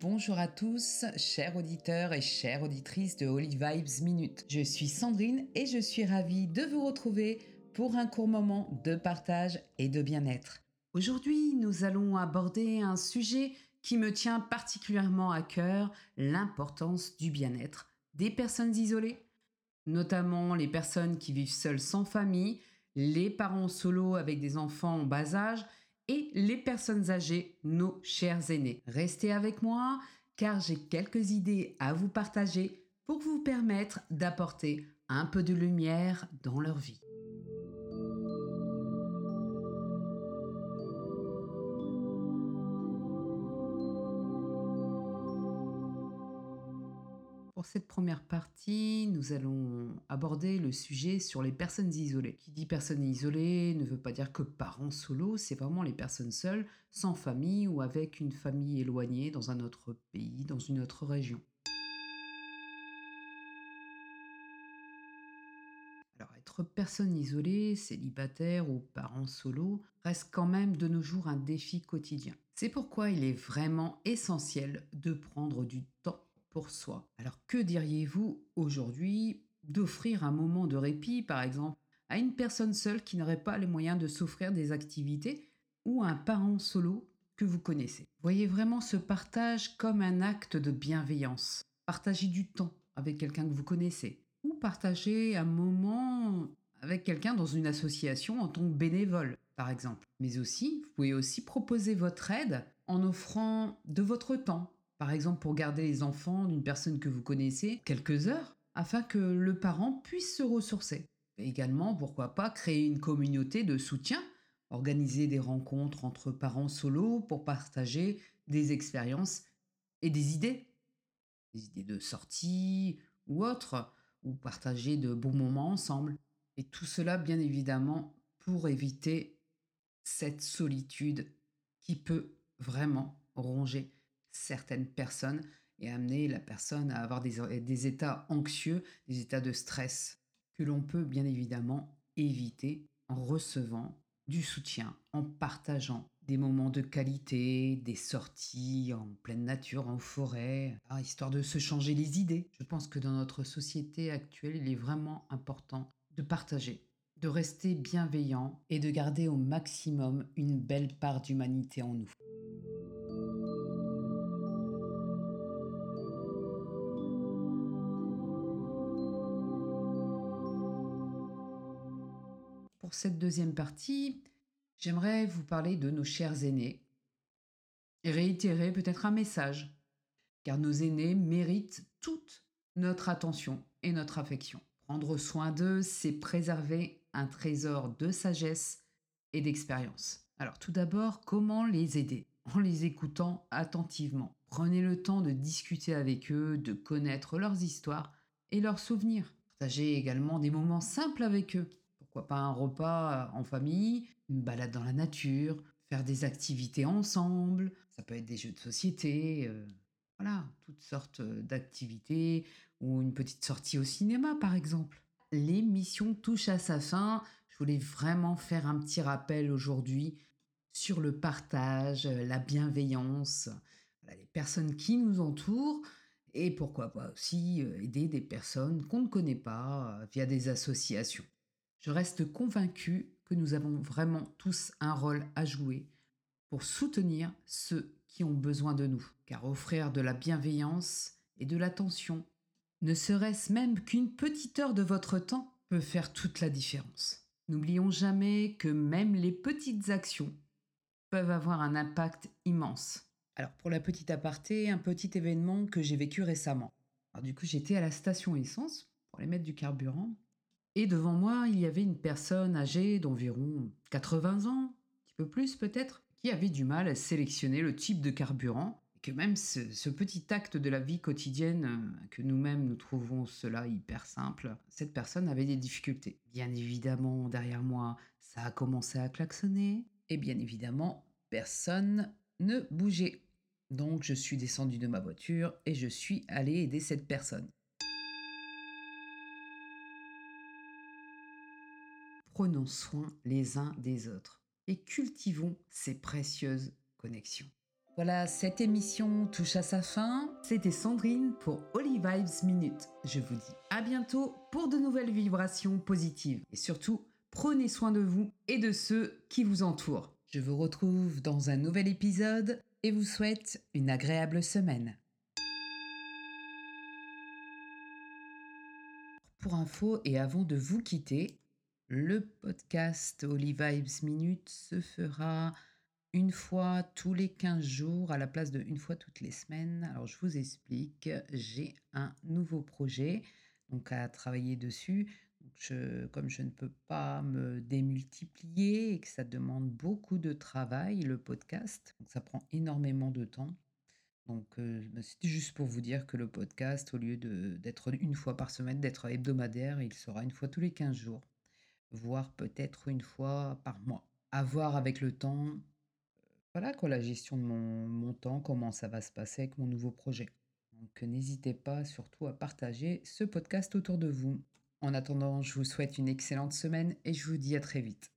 Bonjour à tous, chers auditeurs et chères auditrices de Holy Vibes Minute. Je suis Sandrine et je suis ravie de vous retrouver pour un court moment de partage et de bien-être. Aujourd'hui, nous allons aborder un sujet qui me tient particulièrement à cœur, l'importance du bien-être des personnes isolées, notamment les personnes qui vivent seules sans famille, les parents solos avec des enfants en bas âge et les personnes âgées, nos chers aînés. Restez avec moi car j'ai quelques idées à vous partager pour vous permettre d'apporter un peu de lumière dans leur vie. Pour cette première partie, nous allons aborder le sujet sur les personnes isolées. Qui dit personnes isolées ne veut pas dire que parents solo, c'est vraiment les personnes seules, sans famille ou avec une famille éloignée dans un autre pays, dans une autre région. Alors être personne isolée, célibataire ou parent solo reste quand même de nos jours un défi quotidien. C'est pourquoi il est vraiment essentiel de prendre du temps pour soi. Alors que diriez-vous aujourd'hui d'offrir un moment de répit, par exemple, à une personne seule qui n'aurait pas les moyens de s'offrir des activités ou à un parent solo que vous connaissez? Voyez vraiment ce partage comme un acte de bienveillance. Partagez du temps avec quelqu'un que vous connaissez ou partagez un moment avec quelqu'un dans une association en tant que bénévole, par exemple. Mais aussi, vous pouvez aussi proposer votre aide en offrant de votre temps, par exemple pour garder les enfants d'une personne que vous connaissez quelques heures, afin que le parent puisse se ressourcer. également, pourquoi pas, créer une communauté de soutien, organiser des rencontres entre parents solos pour partager des expériences et des idées, des idées de sortie ou autres, ou partager de bons moments ensemble. Et tout cela, bien évidemment, pour éviter cette solitude qui peut vraiment ronger certaines personnes et amener la personne à avoir des, états anxieux, des états de stress que l'on peut bien évidemment éviter en recevant du soutien, en partageant des moments de qualité, des sorties en pleine nature, en forêt, hein, histoire de se changer les idées. Je pense que dans notre société actuelle, il est vraiment important de partager, de rester bienveillant et de garder au maximum une belle part d'humanité en nous. Pour cette deuxième partie, j'aimerais vous parler de nos chers aînés et réitérer peut-être un message, car nos aînés méritent toute notre attention et notre affection. Prendre soin d'eux, c'est préserver un trésor de sagesse et d'expérience. Alors tout d'abord, comment les aider En les écoutant attentivement? Prenez le temps de discuter avec eux, de connaître leurs histoires et leurs souvenirs. Partagez également des moments simples avec eux pas un repas en famille, une balade dans la nature, faire des activités ensemble, ça peut être des jeux de société, euh, voilà, toutes sortes d'activités, ou une petite sortie au cinéma par exemple. L'émission touche à sa fin, je voulais vraiment faire un petit rappel aujourd'hui sur le partage, la bienveillance, les personnes qui nous entourent, et pourquoi pas aussi euh, aider des personnes qu'on ne connaît pas euh, via des associations. Je reste convaincu que nous avons vraiment tous un rôle à jouer pour soutenir ceux qui ont besoin de nous, car offrir de la bienveillance et de l'attention, ne serait-ce même qu'une petite heure de votre temps, peut faire toute la différence. N'oublions jamais que même les petites actions peuvent avoir un impact immense. Alors pour la petite aparté, un petit événement que j'ai vécu récemment. Du coup j'étais à la station essence pour aller mettre du carburant et devant moi, il y avait une personne âgée d'environ 80 ans, un petit peu plus peut-être, qui avait du mal à sélectionner le type de carburant, et que même ce, petit acte de la vie quotidienne, euh, que nous-mêmes nous trouvons cela hyper simple, cette personne avait des difficultés. Bien évidemment, derrière moi, ça a commencé à klaxonner, et bien évidemment, personne ne bougeait. Donc je suis descendu de ma voiture et je suis allé aider cette personne. Prenons soin les uns des autres et cultivons ces précieuses connexions. Voilà, cette émission touche à sa fin. C'était Sandrine pour Holy Vibes Minute. Je vous dis à bientôt pour de nouvelles vibrations positives. Et surtout, prenez soin de vous et de ceux qui vous entourent. Je vous retrouve dans un nouvel épisode et vous souhaite une agréable semaine. Pour info et avant de vous quitter, le podcast Holy Vibes Minute se fera une fois tous les 15 jours à la place de une fois toutes les semaines. Alors je vous explique, j'ai un nouveau projet donc à travailler dessus. comme je ne peux pas me démultiplier et que ça demande beaucoup de travail, le podcast, ça prend énormément de temps. Donc euh, bah, c'était juste pour vous dire que le podcast, au lieu d'être une fois par semaine, d'être hebdomadaire, il sera une fois tous les 15 jours voire peut-être une fois par mois. À voir avec le temps, voilà quoi, la gestion de mon, mon temps, comment ça va se passer avec mon nouveau projet. Donc n'hésitez pas surtout à partager ce podcast autour de vous. En attendant, je vous souhaite une excellente semaine et je vous dis à très vite.